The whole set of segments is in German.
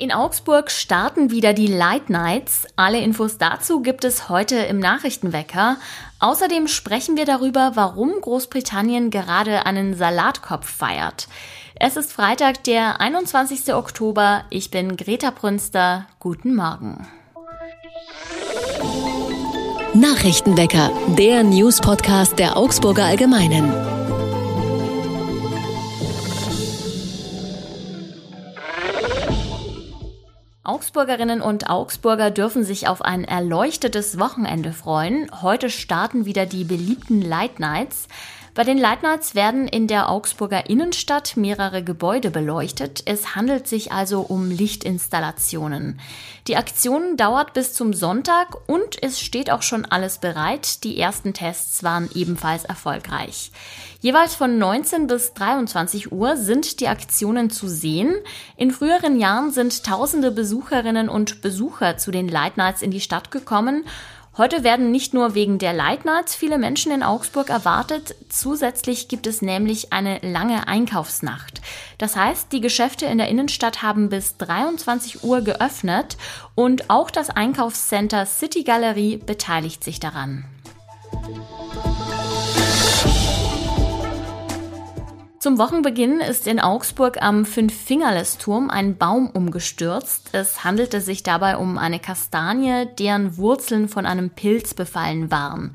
In Augsburg starten wieder die Light Nights. Alle Infos dazu gibt es heute im Nachrichtenwecker. Außerdem sprechen wir darüber, warum Großbritannien gerade einen Salatkopf feiert. Es ist Freitag, der 21. Oktober. Ich bin Greta Brünster. Guten Morgen. Nachrichtenwecker, der News-Podcast der Augsburger Allgemeinen. Augsburgerinnen und Augsburger dürfen sich auf ein erleuchtetes Wochenende freuen. Heute starten wieder die beliebten Light Nights. Bei den Nights werden in der Augsburger Innenstadt mehrere Gebäude beleuchtet. Es handelt sich also um Lichtinstallationen. Die Aktion dauert bis zum Sonntag und es steht auch schon alles bereit. Die ersten Tests waren ebenfalls erfolgreich. Jeweils von 19 bis 23 Uhr sind die Aktionen zu sehen. In früheren Jahren sind tausende Besucherinnen und Besucher zu den Nights in die Stadt gekommen. Heute werden nicht nur wegen der Light viele Menschen in Augsburg erwartet, zusätzlich gibt es nämlich eine lange Einkaufsnacht. Das heißt, die Geschäfte in der Innenstadt haben bis 23 Uhr geöffnet und auch das Einkaufscenter City Galerie beteiligt sich daran. Zum Wochenbeginn ist in Augsburg am Fünffingerlesturm ein Baum umgestürzt. Es handelte sich dabei um eine Kastanie, deren Wurzeln von einem Pilz befallen waren.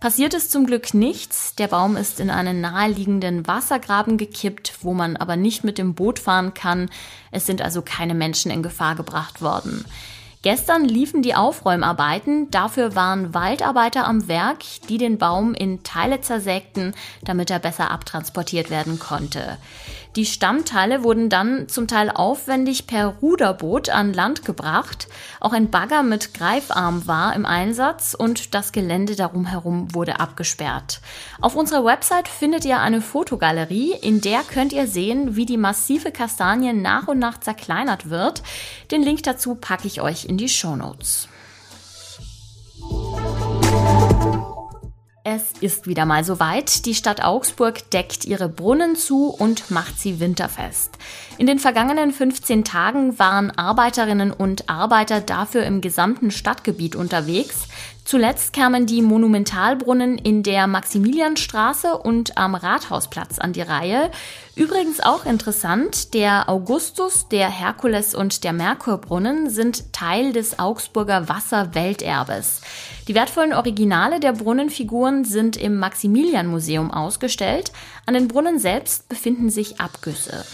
Passiert ist zum Glück nichts. Der Baum ist in einen naheliegenden Wassergraben gekippt, wo man aber nicht mit dem Boot fahren kann. Es sind also keine Menschen in Gefahr gebracht worden. Gestern liefen die Aufräumarbeiten, dafür waren Waldarbeiter am Werk, die den Baum in Teile zersägten, damit er besser abtransportiert werden konnte. Die Stammteile wurden dann zum Teil aufwendig per Ruderboot an Land gebracht. Auch ein Bagger mit Greifarm war im Einsatz und das Gelände darum herum wurde abgesperrt. Auf unserer Website findet ihr eine Fotogalerie, in der könnt ihr sehen, wie die massive Kastanie nach und nach zerkleinert wird. Den Link dazu packe ich euch in die Show Notes. Es ist wieder mal soweit. Die Stadt Augsburg deckt ihre Brunnen zu und macht sie winterfest. In den vergangenen 15 Tagen waren Arbeiterinnen und Arbeiter dafür im gesamten Stadtgebiet unterwegs. Zuletzt kamen die Monumentalbrunnen in der Maximilianstraße und am Rathausplatz an die Reihe. Übrigens auch interessant, der Augustus, der Herkules und der Merkurbrunnen sind Teil des Augsburger Wasserwelterbes. Die wertvollen Originale der Brunnenfiguren sind im Maximilianmuseum ausgestellt. An den Brunnen selbst befinden sich Abgüsse.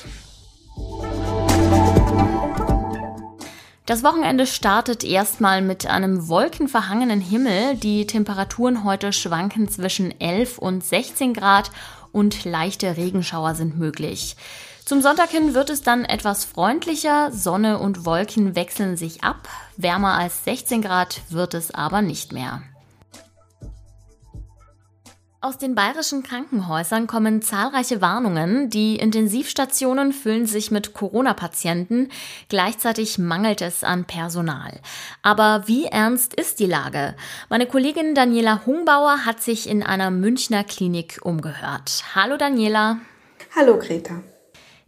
Das Wochenende startet erstmal mit einem wolkenverhangenen Himmel. Die Temperaturen heute schwanken zwischen 11 und 16 Grad und leichte Regenschauer sind möglich. Zum Sonntag hin wird es dann etwas freundlicher. Sonne und Wolken wechseln sich ab. Wärmer als 16 Grad wird es aber nicht mehr. Aus den bayerischen Krankenhäusern kommen zahlreiche Warnungen. Die Intensivstationen füllen sich mit Corona-Patienten. Gleichzeitig mangelt es an Personal. Aber wie ernst ist die Lage? Meine Kollegin Daniela Hungbauer hat sich in einer Münchner Klinik umgehört. Hallo Daniela. Hallo Greta.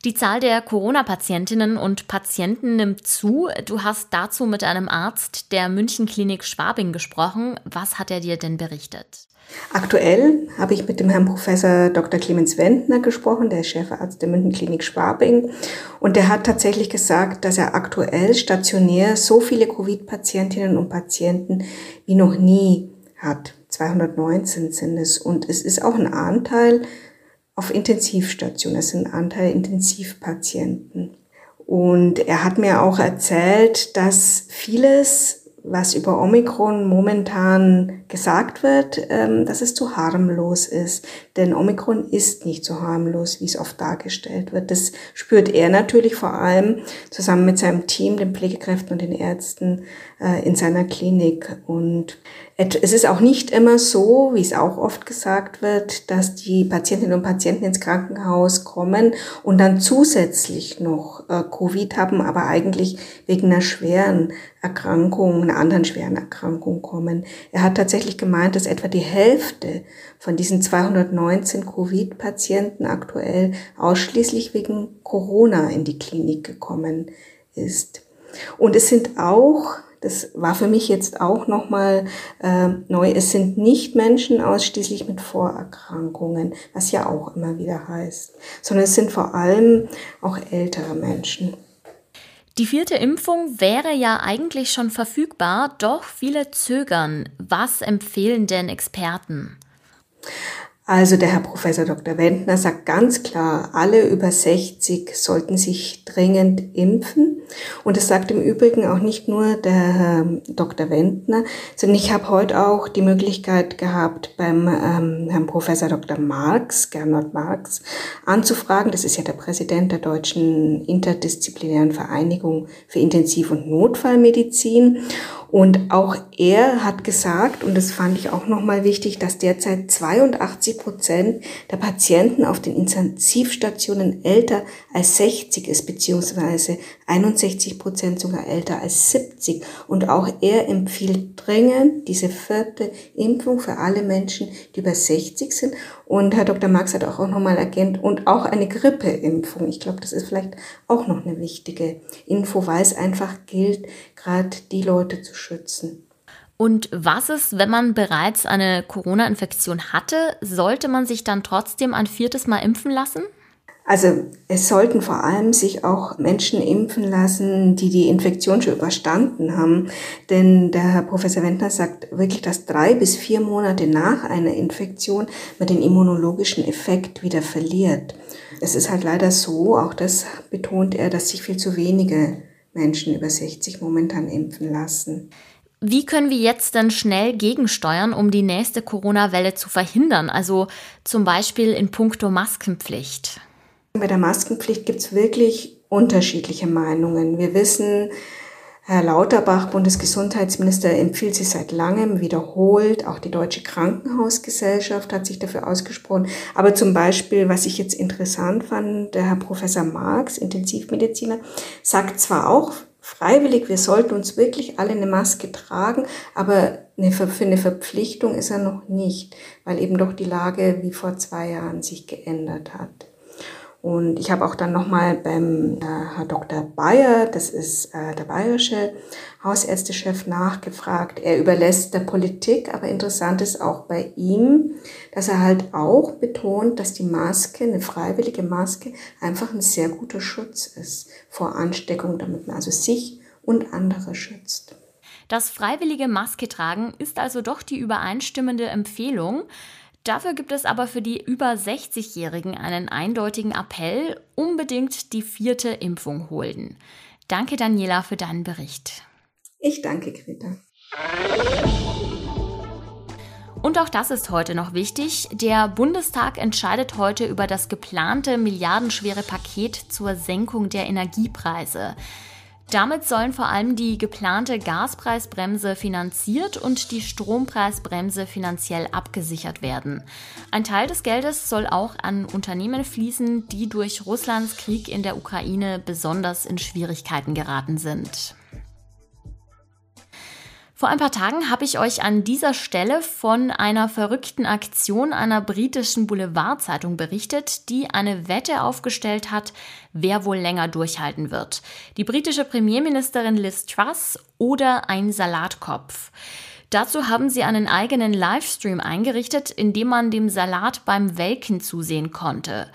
Die Zahl der Corona-Patientinnen und Patienten nimmt zu. Du hast dazu mit einem Arzt der München Klinik Schwabing gesprochen. Was hat er dir denn berichtet? Aktuell habe ich mit dem Herrn Professor Dr. Clemens Wendner gesprochen, der ist Chefarzt der Münchenklinik Schwabing. Und der hat tatsächlich gesagt, dass er aktuell stationär so viele Covid-Patientinnen und Patienten wie noch nie hat. 219 sind es. Und es ist auch ein Anteil auf Intensivstationen. Es sind Anteil Intensivpatienten. Und er hat mir auch erzählt, dass vieles was über Omikron momentan gesagt wird, ähm, dass es zu harmlos ist. Denn Omikron ist nicht so harmlos, wie es oft dargestellt wird. Das spürt er natürlich vor allem zusammen mit seinem Team, den Pflegekräften und den Ärzten äh, in seiner Klinik. Und es ist auch nicht immer so, wie es auch oft gesagt wird, dass die Patientinnen und Patienten ins Krankenhaus kommen und dann zusätzlich noch äh, Covid haben, aber eigentlich wegen einer schweren Erkrankung, einer anderen schweren Erkrankung kommen. Er hat tatsächlich tatsächlich gemeint, dass etwa die Hälfte von diesen 219 Covid-Patienten aktuell ausschließlich wegen Corona in die Klinik gekommen ist. Und es sind auch das war für mich jetzt auch nochmal äh, neu. Es sind nicht Menschen ausschließlich mit Vorerkrankungen, was ja auch immer wieder heißt, sondern es sind vor allem auch ältere Menschen. Die vierte Impfung wäre ja eigentlich schon verfügbar, doch viele zögern. Was empfehlen denn Experten? Also der Herr Professor Dr. Wendner sagt ganz klar, alle über 60 sollten sich dringend impfen. Und es sagt im Übrigen auch nicht nur der Herr Dr. Wendner, sondern ich habe heute auch die Möglichkeit gehabt, beim ähm, Herrn Professor Dr. Marx, Gernot Marx, anzufragen. Das ist ja der Präsident der Deutschen Interdisziplinären Vereinigung für Intensiv- und Notfallmedizin. Und auch er hat gesagt, und das fand ich auch nochmal wichtig, dass derzeit 82 Prozent der Patienten auf den Intensivstationen älter als 60 ist, beziehungsweise 61 Prozent sogar älter als 70. Und auch er empfiehlt dringend diese vierte Impfung für alle Menschen, die über 60 sind. Und Herr Dr. Marx hat auch nochmal ergänzt, und auch eine Grippeimpfung. Ich glaube, das ist vielleicht auch noch eine wichtige Info, weil es einfach gilt, gerade die Leute zu schützen. Und was ist, wenn man bereits eine Corona-Infektion hatte? Sollte man sich dann trotzdem ein viertes Mal impfen lassen? Also es sollten vor allem sich auch Menschen impfen lassen, die die Infektion schon überstanden haben. Denn der Herr Professor Wendner sagt wirklich, dass drei bis vier Monate nach einer Infektion man den immunologischen Effekt wieder verliert. Es ist halt leider so, auch das betont er, dass sich viel zu wenige Menschen über 60 momentan impfen lassen. Wie können wir jetzt denn schnell gegensteuern, um die nächste Corona-Welle zu verhindern? Also zum Beispiel in puncto Maskenpflicht. Bei der Maskenpflicht gibt es wirklich unterschiedliche Meinungen. Wir wissen, Herr Lauterbach, Bundesgesundheitsminister, empfiehlt sie seit langem wiederholt. Auch die Deutsche Krankenhausgesellschaft hat sich dafür ausgesprochen. Aber zum Beispiel, was ich jetzt interessant fand, der Herr Professor Marx, Intensivmediziner, sagt zwar auch freiwillig, wir sollten uns wirklich alle eine Maske tragen, aber für eine Verpflichtung ist er noch nicht, weil eben doch die Lage wie vor zwei Jahren sich geändert hat. Und ich habe auch dann nochmal beim äh, Herr Dr. Bayer, das ist äh, der bayerische Hausärztechef, nachgefragt. Er überlässt der Politik, aber interessant ist auch bei ihm, dass er halt auch betont, dass die Maske, eine freiwillige Maske, einfach ein sehr guter Schutz ist vor Ansteckung, damit man also sich und andere schützt. Das freiwillige Maske tragen ist also doch die übereinstimmende Empfehlung. Dafür gibt es aber für die über 60-Jährigen einen eindeutigen Appell, unbedingt die vierte Impfung holen. Danke Daniela für deinen Bericht. Ich danke Greta. Und auch das ist heute noch wichtig. Der Bundestag entscheidet heute über das geplante milliardenschwere Paket zur Senkung der Energiepreise. Damit sollen vor allem die geplante Gaspreisbremse finanziert und die Strompreisbremse finanziell abgesichert werden. Ein Teil des Geldes soll auch an Unternehmen fließen, die durch Russlands Krieg in der Ukraine besonders in Schwierigkeiten geraten sind. Vor ein paar Tagen habe ich euch an dieser Stelle von einer verrückten Aktion einer britischen Boulevardzeitung berichtet, die eine Wette aufgestellt hat, wer wohl länger durchhalten wird. Die britische Premierministerin Liz Truss oder ein Salatkopf. Dazu haben sie einen eigenen Livestream eingerichtet, in dem man dem Salat beim Welken zusehen konnte.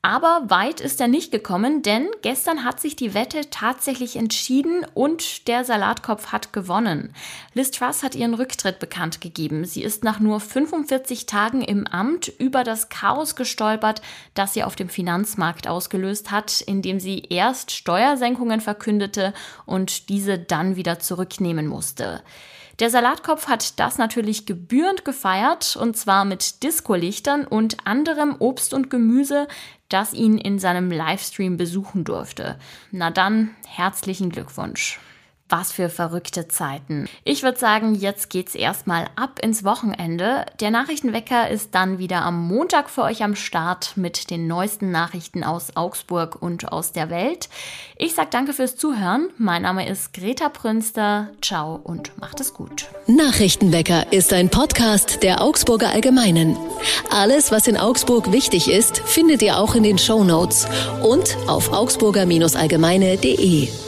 Aber weit ist er nicht gekommen, denn gestern hat sich die Wette tatsächlich entschieden und der Salatkopf hat gewonnen. Liz Truss hat ihren Rücktritt bekannt gegeben. Sie ist nach nur 45 Tagen im Amt über das Chaos gestolpert, das sie auf dem Finanzmarkt ausgelöst hat, indem sie erst Steuersenkungen verkündete und diese dann wieder zurücknehmen musste. Der Salatkopf hat das natürlich gebührend gefeiert, und zwar mit Discolichtern und anderem Obst und Gemüse, das ihn in seinem Livestream besuchen durfte. Na dann, herzlichen Glückwunsch. Was für verrückte Zeiten. Ich würde sagen, jetzt geht's erstmal ab ins Wochenende. Der Nachrichtenwecker ist dann wieder am Montag für euch am Start mit den neuesten Nachrichten aus Augsburg und aus der Welt. Ich sag danke fürs Zuhören. Mein Name ist Greta Prünster. Ciao und macht es gut. Nachrichtenwecker ist ein Podcast der Augsburger Allgemeinen. Alles, was in Augsburg wichtig ist, findet ihr auch in den Show Notes und auf augsburger-allgemeine.de.